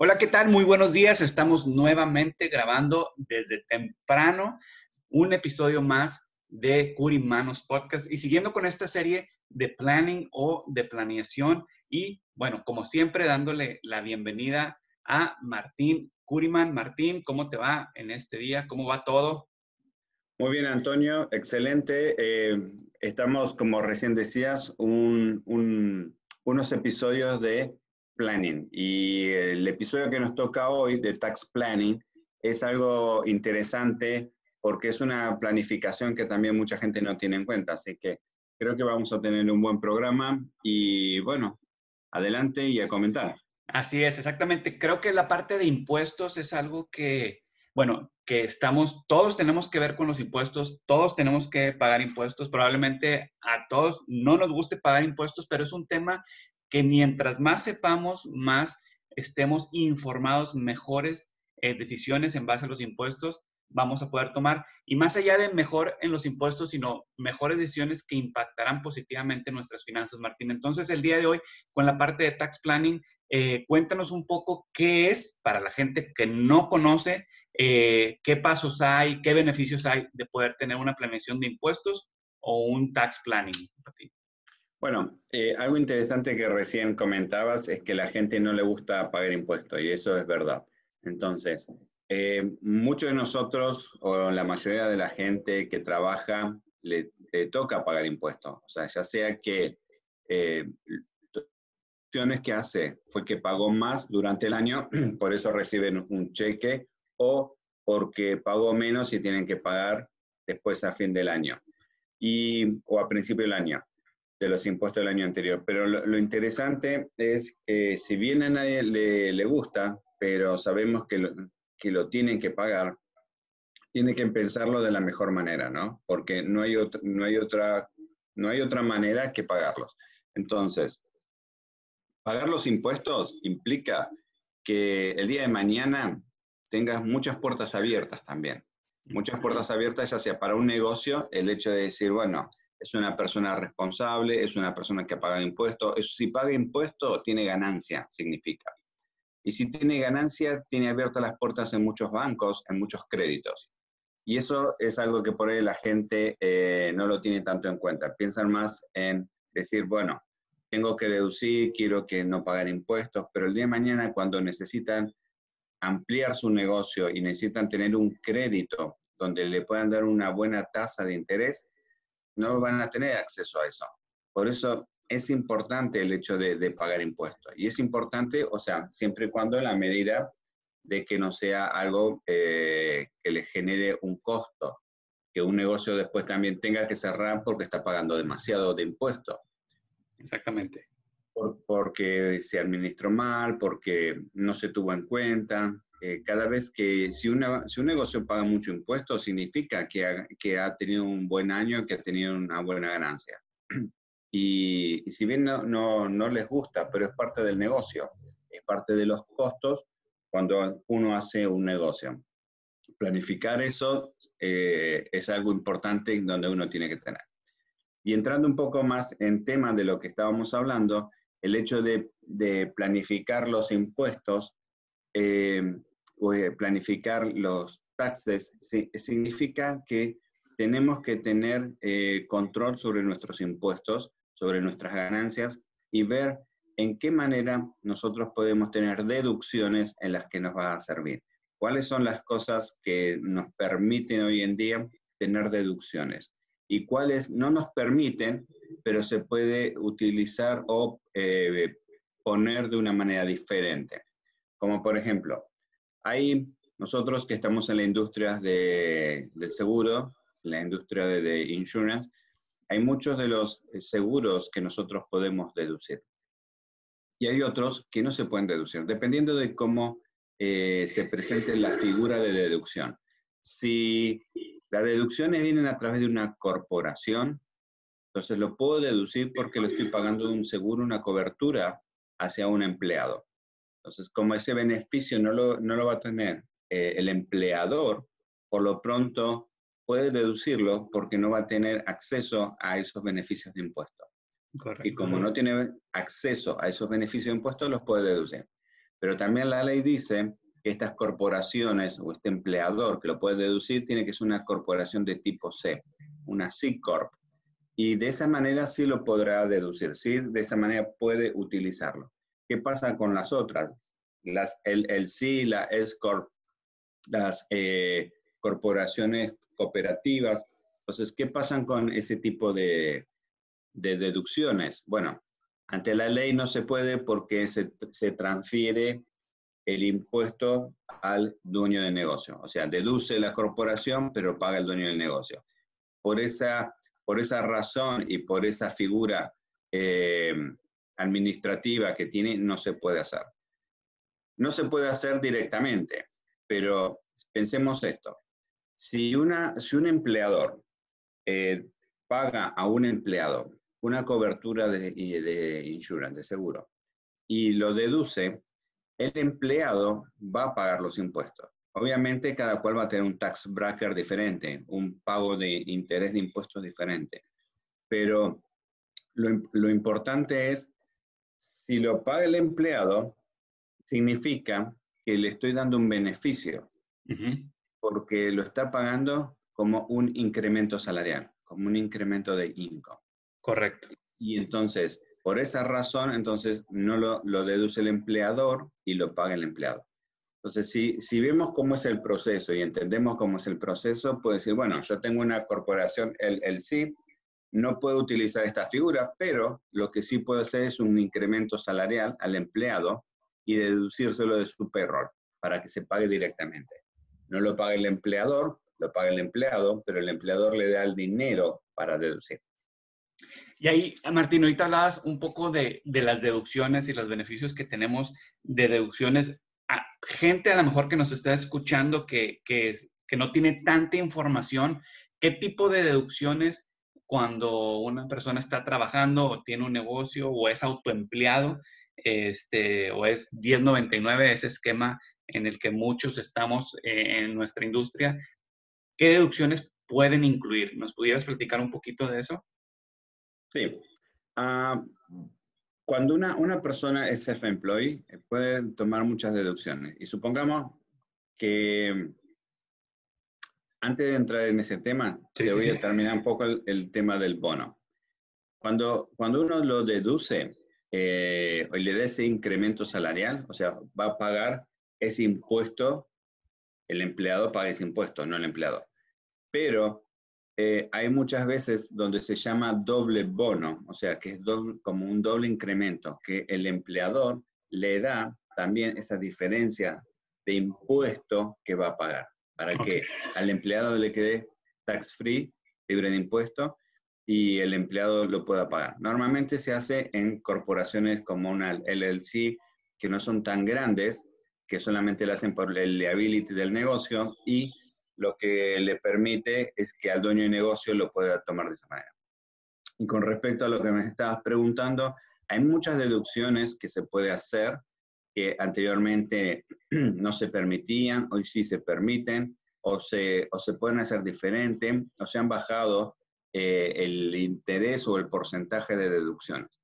Hola, ¿qué tal? Muy buenos días. Estamos nuevamente grabando desde temprano un episodio más de Curimanos Podcast y siguiendo con esta serie de planning o de planeación y bueno, como siempre dándole la bienvenida a Martín Curiman. Martín, ¿cómo te va en este día? ¿Cómo va todo? Muy bien, Antonio, excelente. Eh, estamos, como recién decías, unos episodios de planning. Y el episodio que nos toca hoy de tax planning es algo interesante porque es una planificación que también mucha gente no tiene en cuenta. Así que creo que vamos a tener un buen programa y bueno, adelante y a comentar. Así es, exactamente. Creo que la parte de impuestos es algo que, bueno, que estamos, todos tenemos que ver con los impuestos, todos tenemos que pagar impuestos. Probablemente a todos no nos guste pagar impuestos, pero es un tema que mientras más sepamos, más estemos informados, mejores eh, decisiones en base a los impuestos vamos a poder tomar. Y más allá de mejor en los impuestos, sino mejores decisiones que impactarán positivamente nuestras finanzas, Martín. Entonces, el día de hoy, con la parte de tax planning, eh, cuéntanos un poco qué es para la gente que no conoce, eh, qué pasos hay, qué beneficios hay de poder tener una planeación de impuestos o un tax planning, Martín. Bueno, eh, algo interesante que recién comentabas es que la gente no le gusta pagar impuestos y eso es verdad. Entonces, eh, muchos de nosotros o la mayoría de la gente que trabaja le, toca pagar impuestos. O sea, ya sea que eh, acciones que hace fue que pagó más durante el año, por eso reciben un cheque, o porque pagó menos y tienen que pagar después a fin del año y, o a principio del año de los impuestos del año anterior. Pero lo, interesante es que si bien a nadie le, gusta, pero sabemos que lo, que lo tienen que pagar, tiene que pensarlo de la mejor manera, ¿no? Porque no hay, otra, no hay, otra, no hay otra manera que pagarlos. Entonces, pagar los impuestos implica que el día de mañana tengas muchas puertas abiertas también. Muchas puertas abiertas, ya sea para un negocio, el hecho de decir, bueno, es una persona responsable, es una persona que paga impuestos. Si paga impuestos, tiene ganancia, significa. Y si tiene ganancia, tiene abiertas las puertas en muchos bancos, en muchos créditos. Y eso es algo que por ahí la gente eh, no lo tiene tanto en cuenta. Piensan más en decir, bueno, tengo que reducir, quiero que no pagar impuestos, pero el día de mañana cuando necesitan ampliar su negocio y necesitan tener un crédito donde le puedan dar una buena tasa de interés, no van a tener acceso a eso. Por eso es importante el hecho de, pagar impuestos. Y es importante, o sea, siempre y cuando en la medida de que no sea algo eh, que le genere un costo, que un negocio después también tenga que cerrar porque está pagando demasiado de impuestos. Exactamente. porque se administró mal, porque no se tuvo en cuenta, eh, cada vez que si, una, si un negocio paga mucho impuesto, significa que ha, que ha tenido un buen año, que ha tenido una buena ganancia. Y, si bien no, no, no, les gusta, pero es parte del negocio, es parte de los costos cuando uno hace un negocio. Planificar eso eh, es algo importante donde uno tiene que tener. Y entrando un poco más en tema de lo que estábamos hablando, el hecho de, de planificar los impuestos eh, planificar los taxes significa que tenemos que tener eh, control sobre nuestros impuestos, sobre nuestras ganancias y ver en qué manera nosotros podemos tener deducciones en las que nos va a servir. ¿Cuáles son las cosas que nos permiten hoy en día tener deducciones? Y cuáles no nos permiten, pero se puede utilizar o eh, poner de una manera diferente. Como por ejemplo, hay nosotros que estamos en la industria de, del seguro, la industria de, de insurance, hay muchos de los eh, seguros que nosotros podemos deducir. Y hay otros que no se pueden deducir, dependiendo de cómo eh, se presente la figura de deducción. Si las deducciones vienen a través de una corporación, entonces lo puedo deducir porque lo estoy pagando un seguro, una cobertura hacia un empleado. Entonces, como ese beneficio no lo, no lo va a tener eh, el empleador, por lo pronto puede deducirlo porque no va a tener acceso a esos beneficios de impuestos. Y como no tiene acceso a esos beneficios de impuestos, los puede deducir. Pero también la ley dice que estas corporaciones o este empleador que lo puede deducir tiene que ser una corporación de tipo C, una C Corp. Y de esa manera sí lo podrá deducir, sí, de esa manera puede utilizarlo. ¿Qué pasa con las otras? Las, el, el C, la S Corp, las eh, corporaciones cooperativas. Entonces, ¿qué pasa con ese tipo de, deducciones? Bueno, ante la ley no se puede porque se, transfiere el impuesto al dueño del negocio. O sea, deduce la corporación, pero paga el dueño del negocio. Por esa, por esa razón y por esa figura eh, administrativa que tiene, no se puede hacer. No se puede hacer directamente, pero pensemos esto. Si, una, si un empleador eh, paga a un empleado una cobertura de, de insurance, de seguro, y lo deduce, el empleado va a pagar los impuestos. Obviamente cada cual va a tener un tax bracket diferente, un pago de interés de impuestos diferente, pero lo, lo importante es, si lo paga el empleado, significa que le estoy dando un beneficio porque lo está pagando como un incremento salarial, como un incremento de income. Correcto. Y entonces, por esa razón, entonces no lo, lo deduce el empleador y lo paga el empleado. Entonces, si, si vemos cómo es el proceso y entendemos cómo es el proceso, puede decir, bueno, yo tengo una corporación, el, el sí, no puedo utilizar esta figura, pero lo que sí puedo hacer es un incremento salarial al empleado y deducírselo de su payroll para que se pague directamente. No lo paga el empleador, lo paga el empleado, pero el empleador le da el dinero para deducir. Y ahí, Martín, ahorita hablabas un poco de, las deducciones y los beneficios que tenemos de deducciones. A gente a lo mejor que nos está escuchando que, que, que no tiene tanta información, ¿qué tipo de deducciones cuando una persona está trabajando o tiene un negocio o es autoempleado, este, o es 1099, ese esquema en el que muchos estamos eh, en nuestra industria, ¿qué deducciones pueden incluir? ¿Nos pudieras platicar un poquito de eso? Sí. Ah, cuando una, una, persona es self-employed, eh, puede tomar muchas deducciones. Y supongamos que antes de entrar en ese tema, te voy a terminar un poco el, tema del bono. Cuando, cuando uno lo deduce eh, o le da ese incremento salarial, o sea, va a pagar ese impuesto, el empleado paga ese impuesto, no el empleado. Pero eh, hay muchas veces donde se llama doble bono, o sea, que es como un doble incremento, que el empleador le da también esa diferencia de impuesto que va a pagar, para que al empleado le quede tax free, libre de impuesto, y el empleado lo pueda pagar. Normalmente se hace en corporaciones como una LLC, que no son tan grandes, que solamente lo hacen por el liability del negocio y lo que le permite es que al dueño de negocio lo pueda tomar de esa manera. Y con respecto a lo que me estabas preguntando, hay muchas deducciones que se puede hacer que anteriormente no se permitían, hoy sí se permiten, o se, o se pueden hacer diferente, o se han bajado eh, el interés o el porcentaje de deducciones.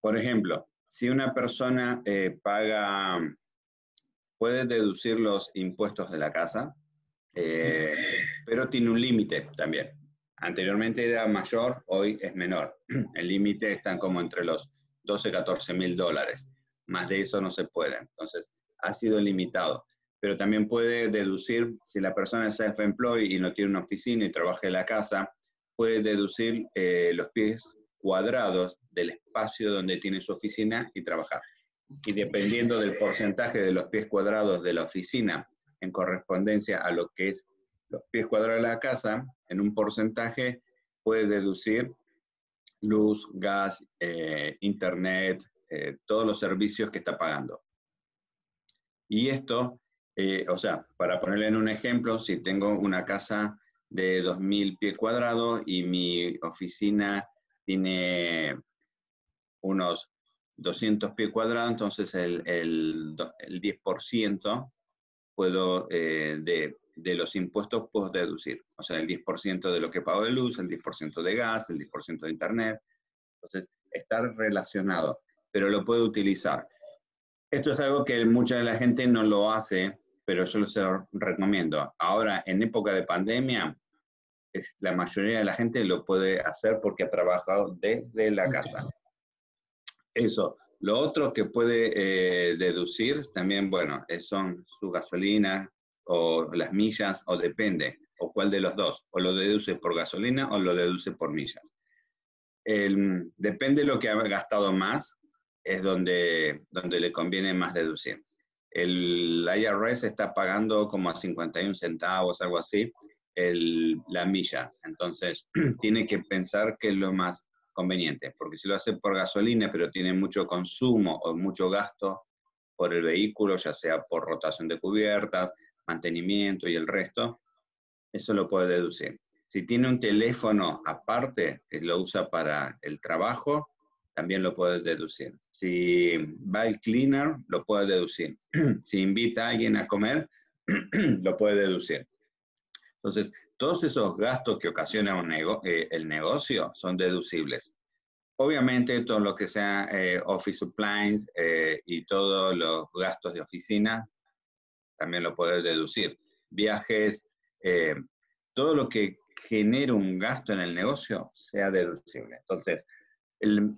Por ejemplo, si una persona eh, paga puede deducir los impuestos de la casa, eh, pero tiene un límite también. Anteriormente era mayor, hoy es menor. El límite está como entre los 12, 14 mil dólares. Más de eso no se puede. Entonces, ha sido limitado. Pero también puede deducir, si la persona es self-employed y no tiene una oficina y trabaja en la casa, puede deducir eh, los pies cuadrados del espacio donde tiene su oficina y trabajar. Y dependiendo del porcentaje de los pies cuadrados de la oficina en correspondencia a lo que es los pies cuadrados de la casa, en un porcentaje puede deducir luz, gas, eh, internet, eh, todos los servicios que está pagando. Y esto, eh, o sea, para ponerle en un ejemplo, si tengo una casa de 2.000 pies cuadrados y mi oficina tiene unos 200 pies cuadrados, entonces el, el, el 10% puedo, de, de, los impuestos puedo deducir. O sea, el 10% de lo que pago de luz, el 10% de gas, el 10% de internet. Entonces, está relacionado pero lo puede utilizar. Esto es algo que mucha de la gente no lo hace, pero yo se lo recomiendo. Ahora, en época de pandemia, la mayoría de la gente lo puede hacer porque ha trabajado desde la casa. Eso. Lo otro que puede eh, deducir también, bueno, son su gasolina o las millas, o depende, o cuál de los dos, o lo deduce por gasolina o lo deduce por millas. depende de lo que ha gastado más, es donde, donde le conviene más deducir. El IRS está pagando como a 51 centavos, algo así, el, la milla. Entonces, tiene que pensar que es lo más conveniente, porque si lo hace por gasolina, pero tiene mucho consumo o mucho gasto por el vehículo, ya sea por rotación de cubiertas, mantenimiento y el resto, eso lo puede deducir. Si tiene un teléfono aparte, lo usa para el trabajo, también lo puedes deducir. Si va el cleaner, lo puedes deducir. si invita a alguien a comer, lo puedes deducir. Entonces, todos esos gastos que ocasiona un eh, el negocio son deducibles. Obviamente, todo lo que sea eh, office supplies eh, y todos los gastos de oficina, también lo puedes deducir. Viajes, todo lo que genere un gasto en el negocio sea deducible. Entonces, el,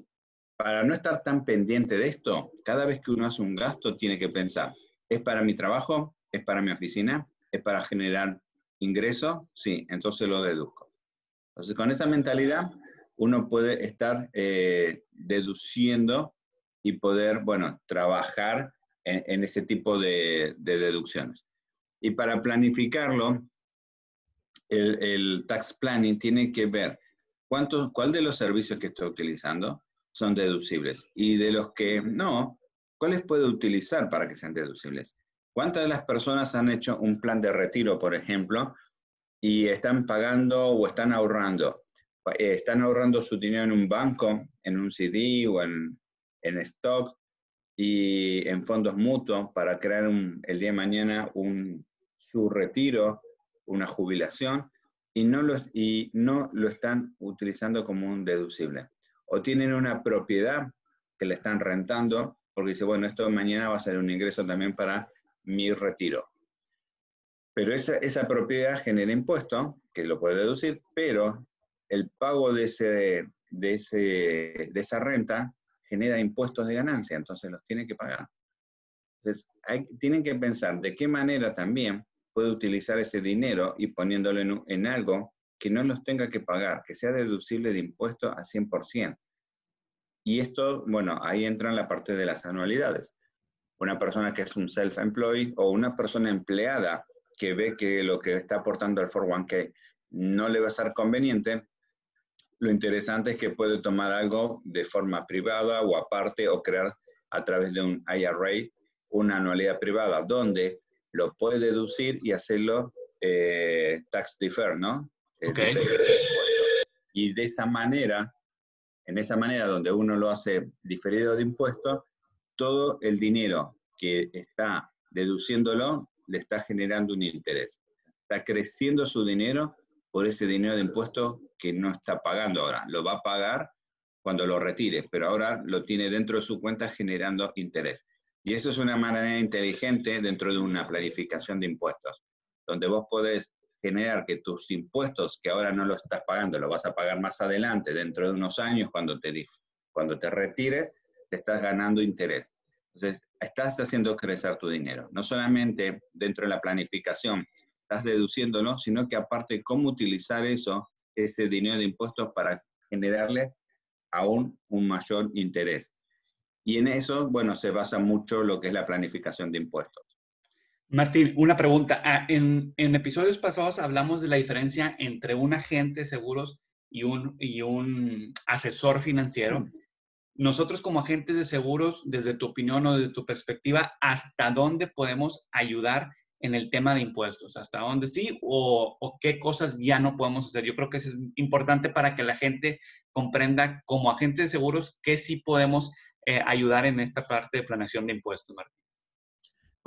para no estar tan pendiente de esto, cada vez que uno hace un gasto tiene que pensar, ¿es para mi trabajo? ¿Es para mi oficina? ¿Es para generar ingresos? Sí, entonces lo deduzco. Entonces, con esa mentalidad, uno puede estar eh, deduciendo y poder, bueno, trabajar en, ese tipo de, deducciones. Y para planificarlo, el, tax planning tiene que ver cuánto, cuál de los servicios que estoy utilizando, son deducibles. Y de los que no, ¿cuáles puedo utilizar para que sean deducibles? ¿Cuántas de las personas han hecho un plan de retiro, por ejemplo, y están pagando o están ahorrando? Eh, están ahorrando su dinero en un banco, en un CD o en, en stock y en fondos mutuos para crear el día de mañana un, su retiro, una jubilación, y no, lo, y no lo están utilizando como un deducible o tienen una propiedad que le están rentando, porque dice, bueno, esto mañana va a ser un ingreso también para mi retiro. Pero esa, esa propiedad genera impuesto, que lo puede deducir, pero el pago de, ese, de, ese, de esa renta genera impuestos de ganancia, entonces los tiene que pagar. Entonces, tienen que pensar de qué manera también puede utilizar ese dinero y poniéndolo en, en algo que no los tenga que pagar, que sea deducible de impuestos a 100%. Y esto, bueno, ahí entra en la parte de las anualidades. Una persona que es un self-employed o una persona empleada que ve que lo que está aportando al 401k no le va a ser conveniente, lo interesante es que puede tomar algo de forma privada o aparte o crear a través de un IRA una anualidad privada donde lo puede deducir y hacerlo eh, tax defer, ¿no? Okay. Y de esa manera, en esa manera donde uno lo hace diferido de impuestos, todo el dinero que está deduciéndolo le está generando un interés. Está creciendo su dinero por ese dinero de impuestos que no está pagando ahora. Lo va a pagar cuando lo retire, pero ahora lo tiene dentro de su cuenta generando interés. Y eso es una manera inteligente dentro de una planificación de impuestos, donde vos podés generar que tus impuestos, que ahora no lo estás pagando, lo vas a pagar más adelante, dentro de unos años, cuando te, cuando te retires, te estás ganando interés. Entonces, estás haciendo crecer tu dinero. No solamente dentro de la planificación estás deduciéndolo, sino que aparte cómo utilizar eso, ese dinero de impuestos para generarle aún un mayor interés. Y en eso, bueno, se basa mucho lo que es la planificación de impuestos. Martín, una pregunta. Ah, en, episodios pasados hablamos de la diferencia entre un agente de seguros y un, y un asesor financiero. Nosotros como agentes de seguros, desde tu opinión o desde tu perspectiva, ¿hasta dónde podemos ayudar en el tema de impuestos? ¿Hasta dónde sí o, o, qué cosas ya no podemos hacer? Yo creo que es importante para que la gente comprenda como agentes de seguros qué sí podemos eh, ayudar en esta parte de planeación de impuestos, Martín.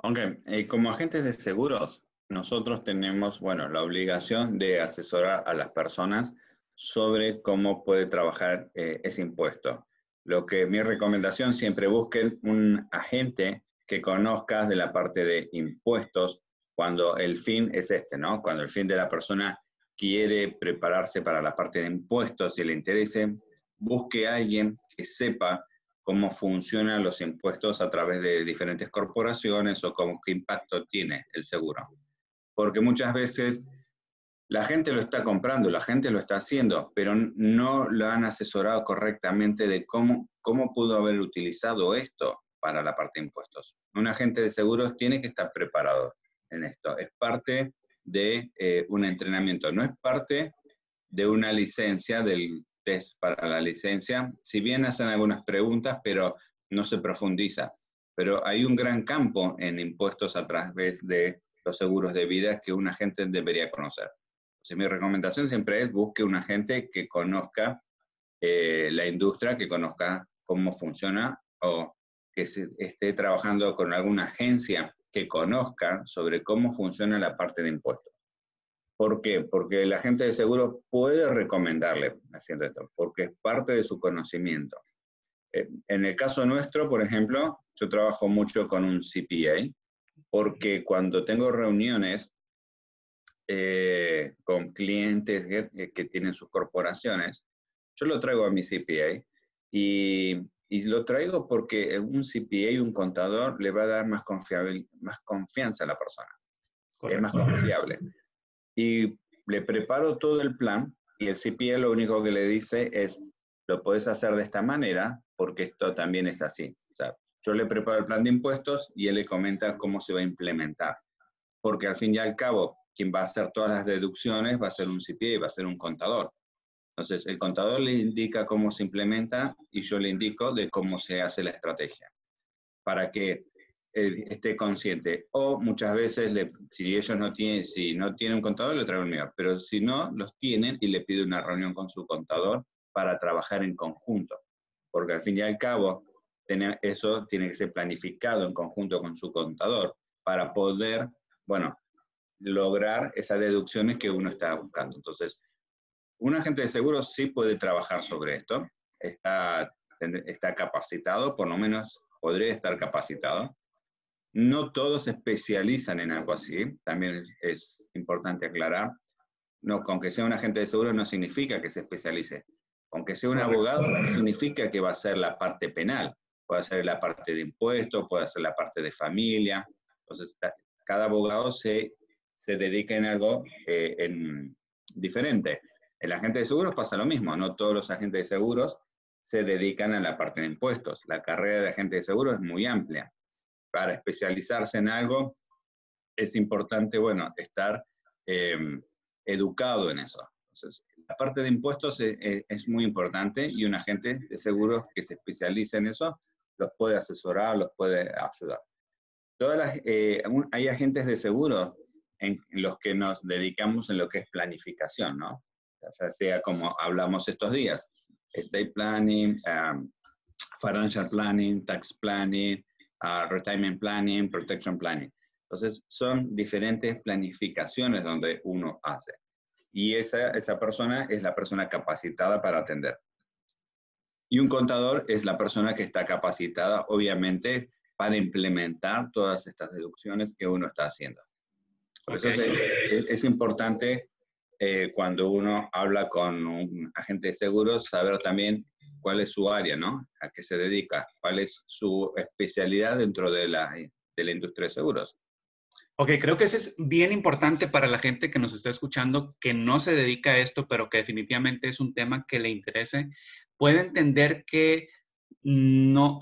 Ok, eh, como agentes de seguros, nosotros tenemos, bueno, la obligación de asesorar a las personas sobre cómo puede trabajar eh, ese impuesto. Lo que mi recomendación siempre busquen un agente que conozca de la parte de impuestos cuando el fin es este, ¿no? Cuando el fin de la persona quiere prepararse para la parte de impuestos y le interese, busque a alguien que sepa cómo funcionan los impuestos a través de diferentes corporaciones o cómo, qué impacto tiene el seguro. Porque muchas veces la gente lo está comprando, la gente lo está haciendo, pero no lo han asesorado correctamente de cómo, cómo pudo haber utilizado esto para la parte de impuestos. Un agente de seguros tiene que estar preparado en esto. Es parte de eh, un entrenamiento, no es parte de una licencia del test para la licencia, si bien hacen algunas preguntas, pero no se profundiza. Pero hay un gran campo en impuestos a través de los seguros de vida que un agente debería conocer. mi recomendación siempre es busque un agente que conozca eh, la industria, que conozca cómo funciona o que se, esté trabajando con alguna agencia que conozca sobre cómo funciona la parte de impuestos. ¿Por qué? Porque el agente de seguro puede recomendarle haciendo esto, porque es parte de su conocimiento. Eh, en el caso nuestro, por ejemplo, yo trabajo mucho con un CPA, porque cuando tengo reuniones eh, con clientes que, tienen sus corporaciones, yo lo traigo a mi CPA y, y, lo traigo porque un CPA y un contador le va a dar más, más confianza a la persona. Es más confiable y le preparo todo el plan y el CPA lo único que le dice es, lo puedes hacer de esta manera porque esto también es así. O sea, yo le preparo el plan de impuestos y él le comenta cómo se va a implementar. Porque al fin y al cabo, quien va a hacer todas las deducciones va a ser un CPA va a ser un contador. Entonces, el contador le indica cómo se implementa y yo le indico de cómo se hace la estrategia. Para que esté consciente. O muchas veces, si ellos no tienen, si no tienen un contador, le traigo el mío. Pero si no, los tienen y le pide una reunión con su contador para trabajar en conjunto. Porque al fin y al cabo, eso tiene que ser planificado en conjunto con su contador para poder, bueno, lograr esas deducciones que uno está buscando. Entonces, un agente de seguros sí puede trabajar sobre esto, está, está capacitado, por lo menos podría estar capacitado, no todos se especializan en algo así, también es, importante aclarar. No, aunque sea un agente de seguro no significa que se especialice. Aunque sea un abogado no significa que va a ser la parte penal. Puede ser la parte de impuestos, puede ser la parte de familia. Entonces, cada abogado se, se dedica en algo eh, en, diferente. El agente de seguros pasa lo mismo. No todos los agentes de seguros se dedican a la parte de impuestos. La carrera de agente de seguros es muy amplia para especializarse en algo, es importante, bueno, estar em, educado en eso. Entonces, la parte de impuestos es, muy importante y un agente de seguros que se especialice en eso los puede asesorar, los puede ayudar. Todas las, eh, hay agentes de seguros en, los que nos dedicamos en lo que es planificación, ¿no? O sea, como hablamos estos días, estate planning, um, financial planning, tax planning, retirement planning, protection planning. Entonces, son diferentes planificaciones donde uno hace. Y esa, esa persona es la persona capacitada para atender. Y un contador es la persona que está capacitada, obviamente, para implementar todas estas deducciones que uno está haciendo. Por eso es, importante eh, cuando uno habla con un agente de seguros saber también cuál es su área, ¿no? A qué se dedica, cuál es su especialidad dentro de la, de la industria de seguros. Ok, creo que eso es bien importante para la gente que nos está escuchando, que no se dedica a esto, pero que definitivamente es un tema que le interese, puede entender que no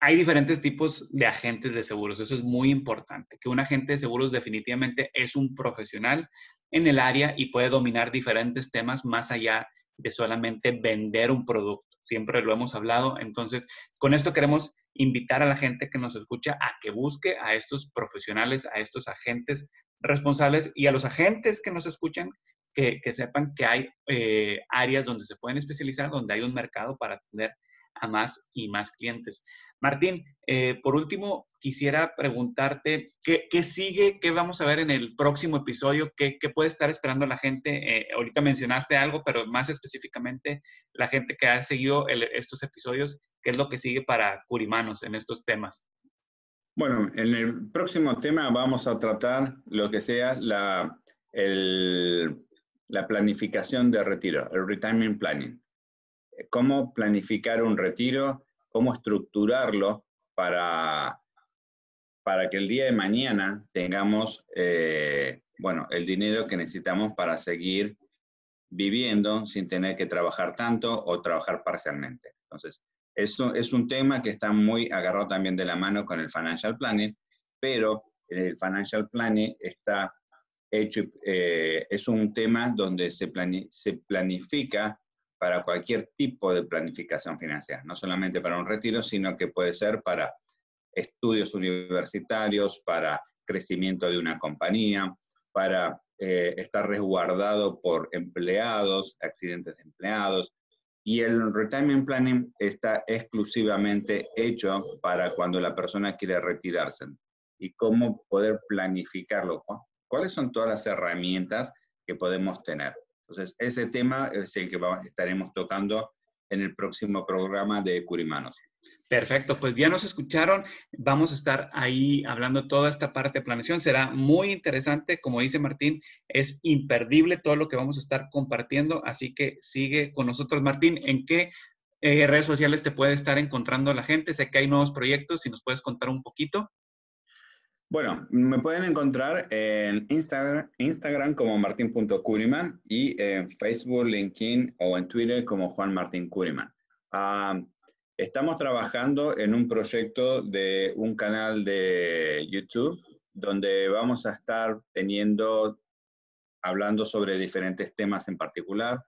hay diferentes tipos de agentes de seguros. Eso es muy importante, que un agente de seguros definitivamente es un profesional en el área y puede dominar diferentes temas más allá de solamente vender un producto. Siempre lo hemos hablado. Entonces, con esto queremos invitar a la gente que nos escucha a que busque a estos profesionales, a estos agentes responsables y a los agentes que nos escuchan que, sepan que hay eh, áreas donde se pueden especializar, donde hay un mercado para atender a más y más clientes. Martín, eh, por último, quisiera preguntarte, ¿qué, sigue? ¿Qué vamos a ver en el próximo episodio? ¿Qué, puede estar esperando la gente? Eh, ahorita mencionaste algo, pero más específicamente, la gente que ha seguido estos episodios, ¿qué es lo que sigue para Curimanos en estos temas? Bueno, en el próximo tema vamos a tratar lo que sea la, la planificación de retiro, el retirement planning. Cómo planificar un retiro cómo estructurarlo para, para que el día de mañana tengamos, eh, bueno, el dinero que necesitamos para seguir viviendo sin tener que trabajar tanto o trabajar parcialmente. Entonces, eso es un tema que está muy agarrado también de la mano con el financial planning, pero el financial planning está hecho, eh, es un tema donde se, se planifica para cualquier tipo de planificación financiera, no solamente para un retiro, sino que puede ser para estudios universitarios, para crecimiento de una compañía, para eh, estar resguardado por empleados, accidentes de empleados. Y el retirement planning está exclusivamente hecho para cuando la persona quiere retirarse. Y cómo poder planificarlo. ¿Cuáles son todas las herramientas que podemos tener? Entonces, ese tema es el que estaremos tocando en el próximo programa de Curimanos. Perfecto, pues ya nos escucharon. Vamos a estar ahí hablando toda esta parte de planeación. Será muy interesante, como dice Martín, es imperdible todo lo que vamos a estar compartiendo, así que sigue con nosotros. Martín, ¿en qué eh, redes sociales te puede estar encontrando la gente? Sé que hay nuevos proyectos, si nos puedes contar un poquito. Bueno, me pueden encontrar en Instagram, Instagram como martin.curiman y en Facebook, LinkedIn o en Twitter como Juan Martín Curiman. Ah, estamos trabajando en un proyecto de un canal de YouTube donde vamos a estar teniendo, hablando sobre diferentes temas en particular,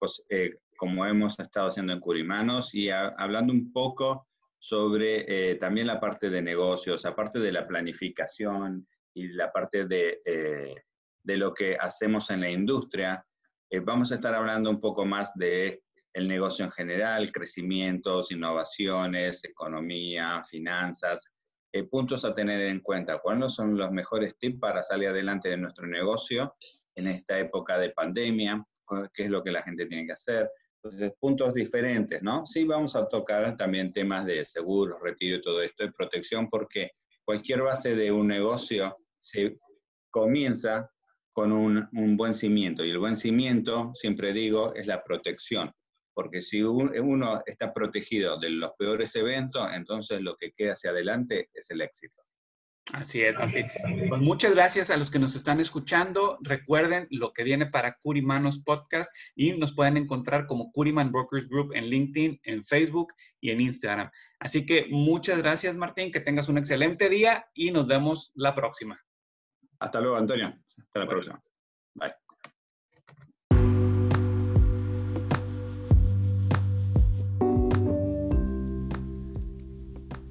pues, eh, como hemos estado haciendo en Curimanos y hablando un poco sobre eh, también la parte de negocios, aparte de la planificación y la parte de, eh, de lo que hacemos en la industria, eh, vamos a estar hablando un poco más de el negocio en general, crecimientos, innovaciones, economía, finanzas, puntos a tener en cuenta. ¿Cuáles son los mejores tips para salir adelante de nuestro negocio en esta época de pandemia? ¿Qué es lo que la gente tiene que hacer? Puntos diferentes, ¿no? Sí, vamos a tocar también temas de seguros, retiro y todo esto, de protección, porque cualquier base de un negocio se comienza con un buen cimiento. Y el buen cimiento, siempre digo, es la protección. Porque si uno está protegido de los peores eventos, entonces lo que queda hacia adelante es el éxito. Así es, así. Pues muchas gracias a los que nos están escuchando. Recuerden lo que viene para Curimanos Podcast y nos pueden encontrar como Curiman Brokers Group en LinkedIn, en Facebook y en Instagram. Así que muchas gracias, Martín. Que tengas un excelente día y nos vemos la próxima. Hasta luego, Antonio. Hasta la próxima.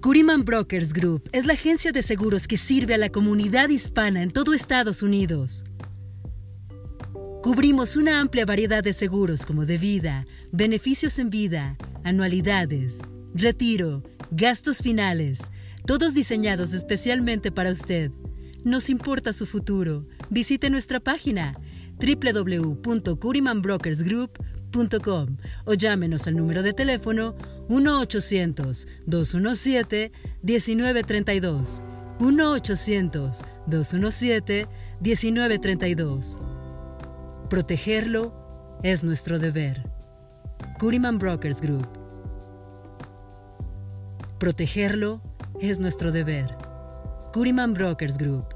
Curiman Brokers Group es la agencia de seguros que sirve a la comunidad hispana en todo Estados Unidos. Cubrimos una amplia variedad de seguros como de vida, beneficios en vida, anualidades, retiro, gastos finales, todos diseñados especialmente para usted. Nos importa su futuro. Visite nuestra página www.curimanbrokersgroup.com o llámenos al número de teléfono 1-800-217-1932. 1-800-217-1932. Protegerlo es nuestro deber. Curiman Brokers Group. Protegerlo es nuestro deber. Curiman Brokers Group.